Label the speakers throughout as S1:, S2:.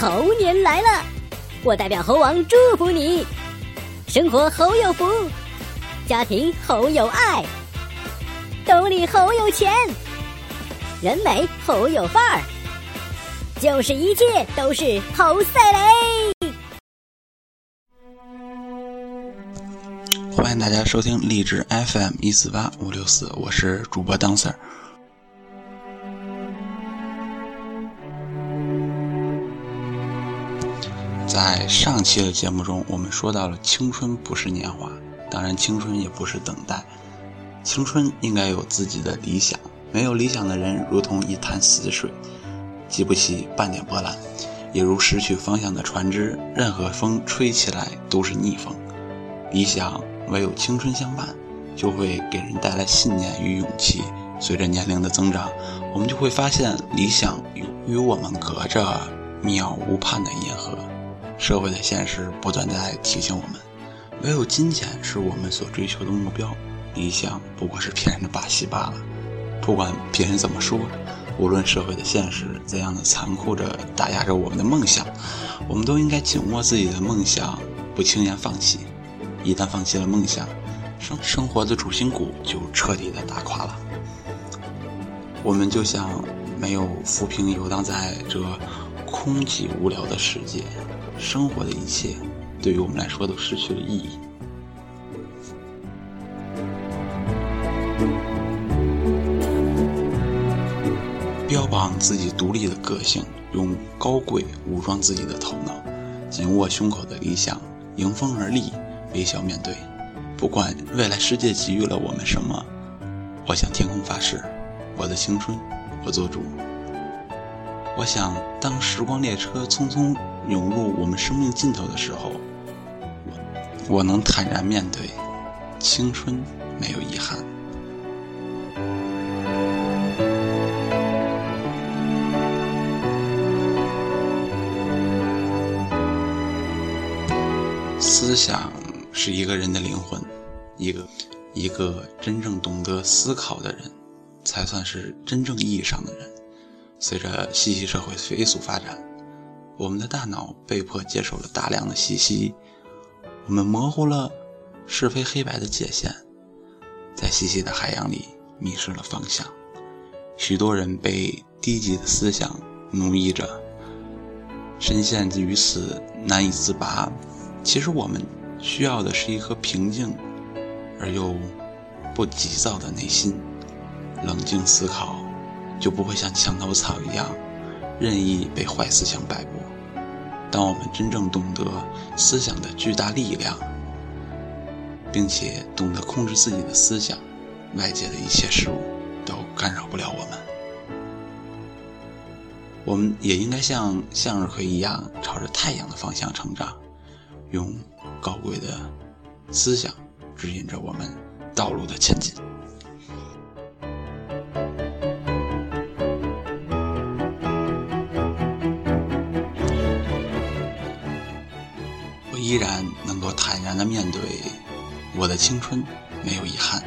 S1: 猴年来了，我代表猴王祝福你，生活猴有福，家庭猴有爱，兜里猴有钱，人美猴有范儿，就是一切都是猴赛雷。
S2: 欢迎大家收听励志 FM 一四八五六四，我是主播当 Sir。在上期的节目中，我们说到了青春不是年华，当然青春也不是等待，青春应该有自己的理想。没有理想的人，如同一潭死水，激不起半点波澜，也如失去方向的船只，任何风吹起来都是逆风。理想唯有青春相伴，就会给人带来信念与勇气。随着年龄的增长，我们就会发现，理想与我们隔着渺无畔的银河。社会的现实不断在提醒我们，唯有金钱是我们所追求的目标，理想不过是骗人的把戏罢了。不管别人怎么说，无论社会的现实怎样的残酷着打压着我们的梦想，我们都应该紧握自己的梦想，不轻言放弃。一旦放弃了梦想，生生活的主心骨就彻底的打垮了。我们就像没有浮萍游荡在这空寂无聊的世界，生活的一切对于我们来说都失去了意义。标榜自己独立的个性，用高贵武装自己的头脑，紧握胸口的理想，迎风而立，微笑面对。不管未来世界给予了我们什么，我向天空发誓，我的青春，我做主。我想，当时光列车匆匆涌入我们生命尽头的时候，我能坦然面对，青春没有遗憾。思想是一个人的灵魂，一个一个真正懂得思考的人，才算是真正意义上的人。随着信息社会飞速发展，我们的大脑被迫接受了大量的信息，我们模糊了是非黑白的界限，在信息的海洋里迷失了方向。许多人被低级的思想奴役着，深陷于此难以自拔。其实我们需要的是一颗平静而又不急躁的内心，冷静思考，就不会像墙头草一样任意被坏思想摆布。当我们真正懂得思想的巨大力量，并且懂得控制自己的思想，外界的一切事物都干扰不了我们。我们也应该像向日葵一样，朝着太阳的方向成长。用高贵的思想指引着我们道路的前进。我坦然的面对我的青春，没有遗憾。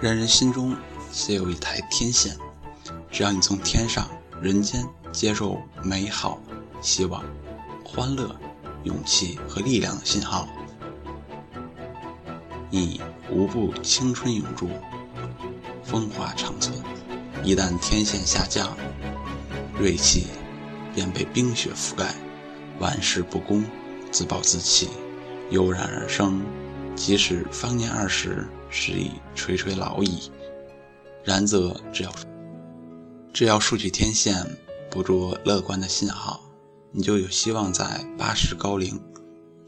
S2: 人人心中皆有一台天线，只要你从天上人间接受美好、希望、欢乐、勇气和力量的信号，你无不青春永驻，风华长存。一旦天线下降，锐气便被冰雪覆盖，万事不公，自暴自弃，油然而生。即使方年二十，时已垂垂老矣。然则，只要只要竖起天线，捕捉乐观的信号，你就有希望在八十高龄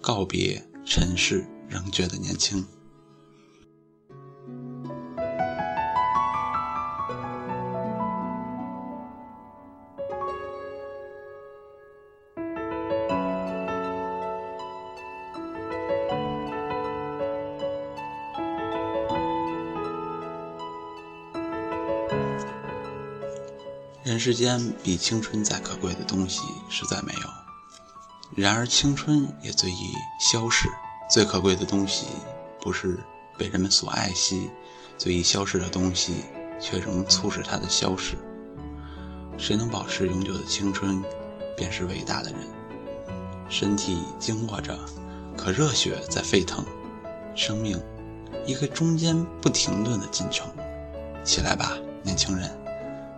S2: 告别尘世，仍觉得年轻。人世间比青春再可贵的东西实在没有，然而青春也最易消逝。最可贵的东西，不是被人们所爱惜，最易消失的东西，却仍促使它的消逝。谁能保持永久的青春，便是伟大的人。身体经过着，可热血在沸腾。生命，一个中间不停顿的进程。起来吧，年轻人！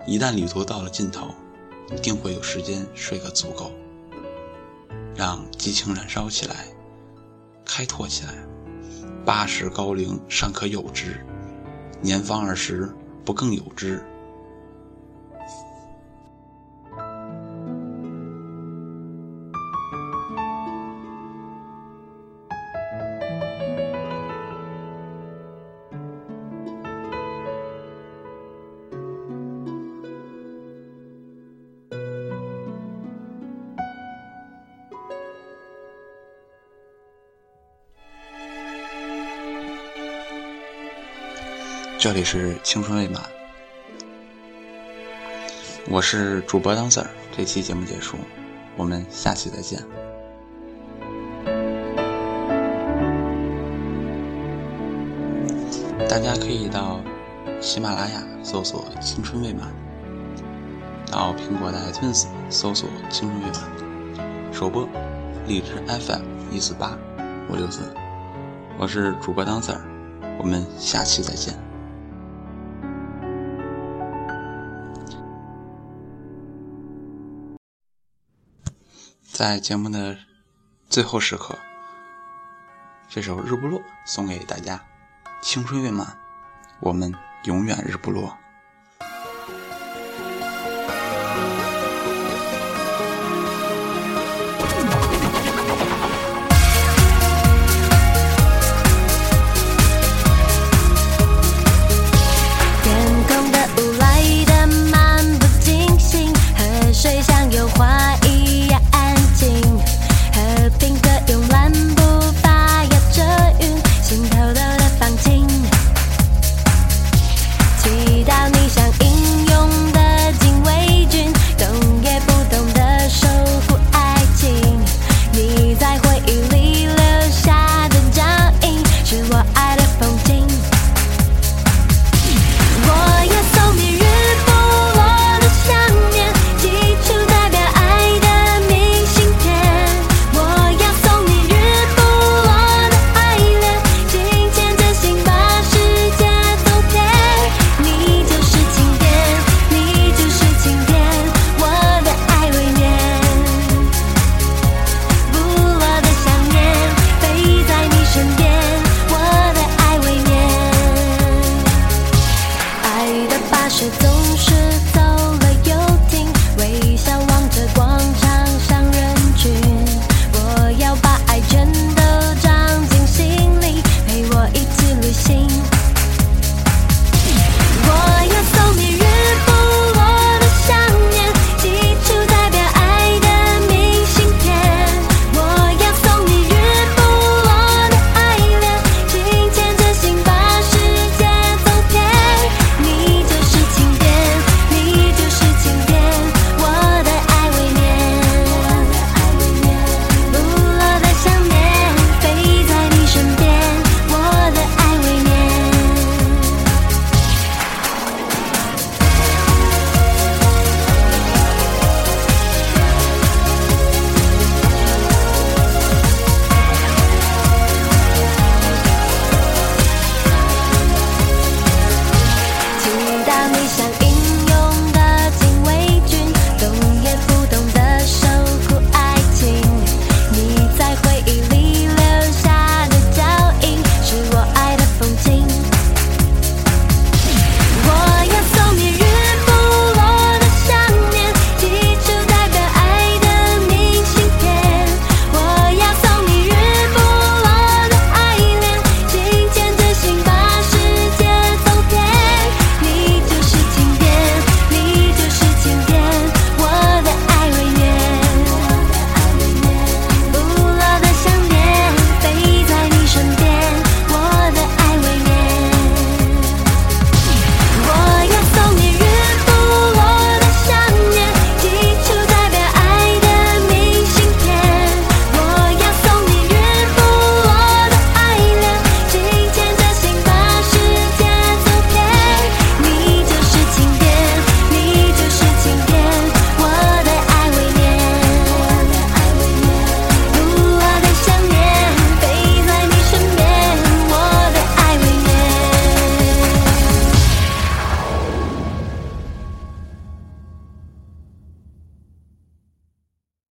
S2: 一旦旅途到了尽头，一定会有时间睡个足够。让激情燃烧起来，开拓起来。八十高龄尚可有之，年方二十不更有之？这里是青春未满，我是主播当 Sir。这期节目结束，我们下期再见。大家可以到喜马拉雅搜索“青春未满”，到苹果的 iTunes 搜索“青春未满”，首播荔枝 FM 一四八五六四。我是主播当 Sir，我们下期再见。在节目的最后时刻，这首《日不落》送给大家。青春未满，我们永远日不落。